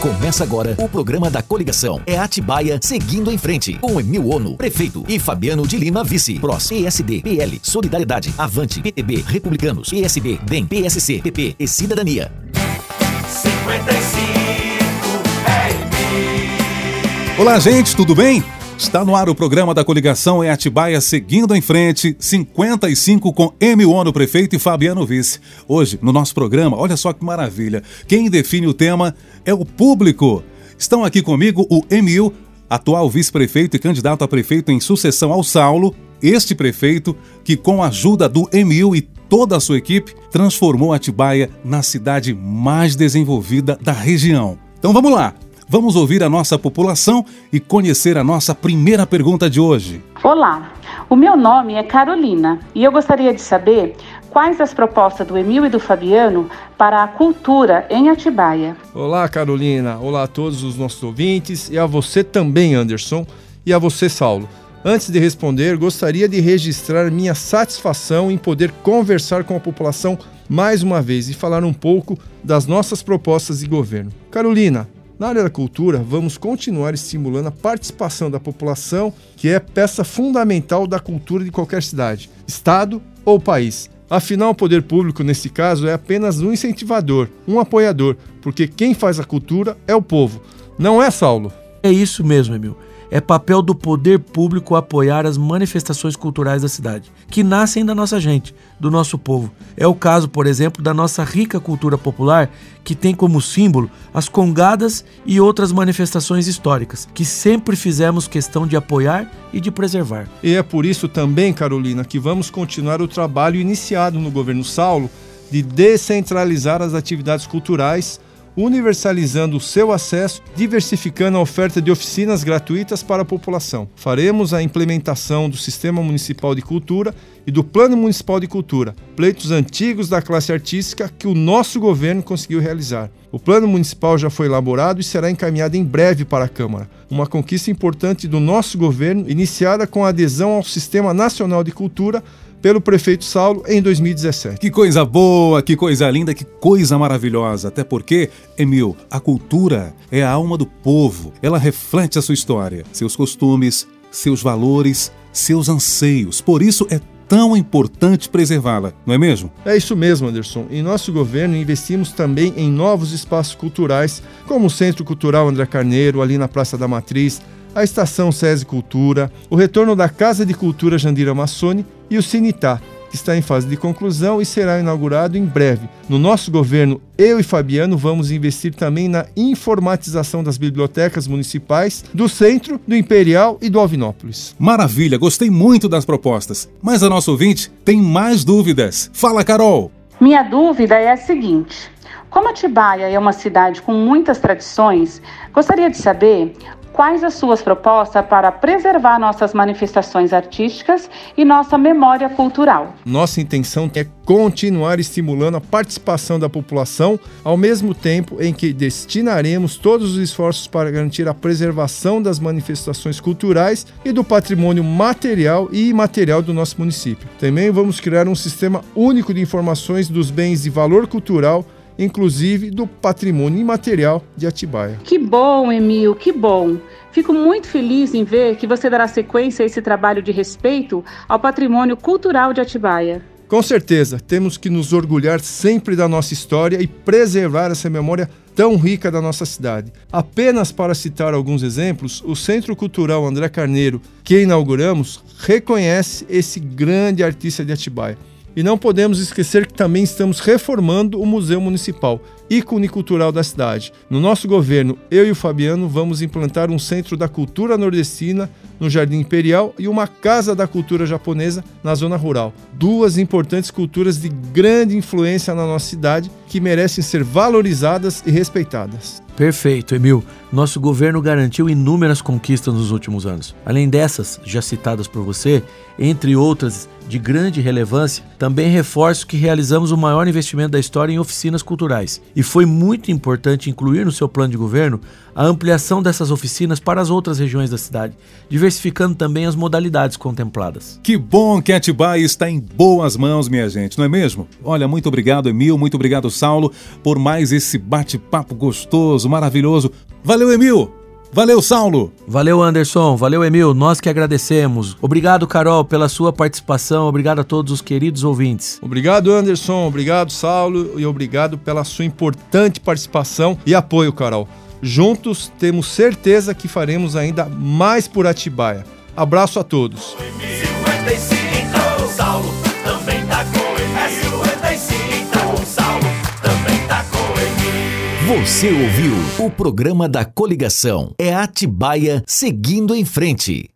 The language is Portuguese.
Começa agora o programa da coligação. É Atibaia seguindo em frente. Com Emil Ono, prefeito, e Fabiano de Lima, vice. PROS, PSD, PL, Solidariedade, Avante, PTB, Republicanos, PSB, DEM, PSC, PP e Cidadania. 55 é Olá, gente, tudo bem? Está no ar o programa da coligação É Atibaia seguindo em frente, 55 com Emil Ono, prefeito e Fabiano vice. Hoje, no nosso programa, olha só que maravilha. Quem define o tema é o público. Estão aqui comigo o Emil, atual vice-prefeito e candidato a prefeito em sucessão ao Saulo, este prefeito que, com a ajuda do Emil e toda a sua equipe, transformou Atibaia na cidade mais desenvolvida da região. Então vamos lá! Vamos ouvir a nossa população e conhecer a nossa primeira pergunta de hoje. Olá, o meu nome é Carolina e eu gostaria de saber quais as propostas do Emil e do Fabiano para a cultura em Atibaia. Olá, Carolina. Olá a todos os nossos ouvintes e a você também, Anderson, e a você, Saulo. Antes de responder, gostaria de registrar minha satisfação em poder conversar com a população mais uma vez e falar um pouco das nossas propostas de governo. Carolina, na área da cultura, vamos continuar estimulando a participação da população, que é peça fundamental da cultura de qualquer cidade, estado ou país. Afinal, o poder público, nesse caso, é apenas um incentivador, um apoiador, porque quem faz a cultura é o povo. Não é, Saulo? É isso mesmo, Emil é papel do poder público apoiar as manifestações culturais da cidade, que nascem da nossa gente, do nosso povo. É o caso, por exemplo, da nossa rica cultura popular, que tem como símbolo as congadas e outras manifestações históricas, que sempre fizemos questão de apoiar e de preservar. E é por isso também, Carolina, que vamos continuar o trabalho iniciado no governo Saulo de descentralizar as atividades culturais universalizando o seu acesso, diversificando a oferta de oficinas gratuitas para a população. Faremos a implementação do Sistema Municipal de Cultura e do Plano Municipal de Cultura, pleitos antigos da classe artística que o nosso governo conseguiu realizar. O plano municipal já foi elaborado e será encaminhado em breve para a Câmara. Uma conquista importante do nosso governo, iniciada com a adesão ao Sistema Nacional de Cultura pelo prefeito Saulo em 2017. Que coisa boa, que coisa linda, que coisa maravilhosa. Até porque, Emil, a cultura é a alma do povo. Ela reflete a sua história, seus costumes, seus valores, seus anseios. Por isso é tão importante preservá-la, não é mesmo? É isso mesmo, Anderson. Em nosso governo investimos também em novos espaços culturais, como o Centro Cultural André Carneiro, ali na Praça da Matriz, a Estação SESI Cultura, o retorno da Casa de Cultura Jandira Massoni e o Cinitá, que está em fase de conclusão e será inaugurado em breve. No nosso governo, eu e Fabiano vamos investir também na informatização das bibliotecas municipais do Centro, do Imperial e do Alvinópolis. Maravilha, gostei muito das propostas. Mas a nossa ouvinte tem mais dúvidas. Fala, Carol! Minha dúvida é a seguinte. Como Atibaia é uma cidade com muitas tradições, gostaria de saber quais as suas propostas para preservar nossas manifestações artísticas e nossa memória cultural. Nossa intenção é continuar estimulando a participação da população, ao mesmo tempo em que destinaremos todos os esforços para garantir a preservação das manifestações culturais e do patrimônio material e imaterial do nosso município. Também vamos criar um sistema único de informações dos bens de valor cultural inclusive do patrimônio imaterial de Atibaia. Que bom, Emil, que bom. Fico muito feliz em ver que você dará sequência a esse trabalho de respeito ao patrimônio cultural de Atibaia. Com certeza, temos que nos orgulhar sempre da nossa história e preservar essa memória tão rica da nossa cidade. Apenas para citar alguns exemplos, o Centro Cultural André Carneiro, que inauguramos, reconhece esse grande artista de Atibaia. E não podemos esquecer que também estamos reformando o Museu Municipal, ícone cultural da cidade. No nosso governo, eu e o Fabiano vamos implantar um centro da cultura nordestina no Jardim Imperial e uma casa da cultura japonesa na zona rural. Duas importantes culturas de grande influência na nossa cidade que merecem ser valorizadas e respeitadas. Perfeito, Emil. Nosso governo garantiu inúmeras conquistas nos últimos anos. Além dessas, já citadas por você, entre outras de grande relevância, também reforço que realizamos o maior investimento da história em oficinas culturais. E foi muito importante incluir no seu plano de governo a ampliação dessas oficinas para as outras regiões da cidade, diversificando também as modalidades contempladas. Que bom que Atibaia está em boas mãos, minha gente, não é mesmo? Olha, muito obrigado, Emil, muito obrigado, Saulo, por mais esse bate-papo gostoso, maravilhoso. Valeu, Emil! Valeu, Saulo! Valeu, Anderson. Valeu, Emil. Nós que agradecemos. Obrigado, Carol, pela sua participação. Obrigado a todos os queridos ouvintes. Obrigado, Anderson. Obrigado, Saulo. E obrigado pela sua importante participação e apoio, Carol. Juntos temos certeza que faremos ainda mais por Atibaia. Abraço a todos. Você ouviu o programa da coligação. É Atibaia seguindo em frente.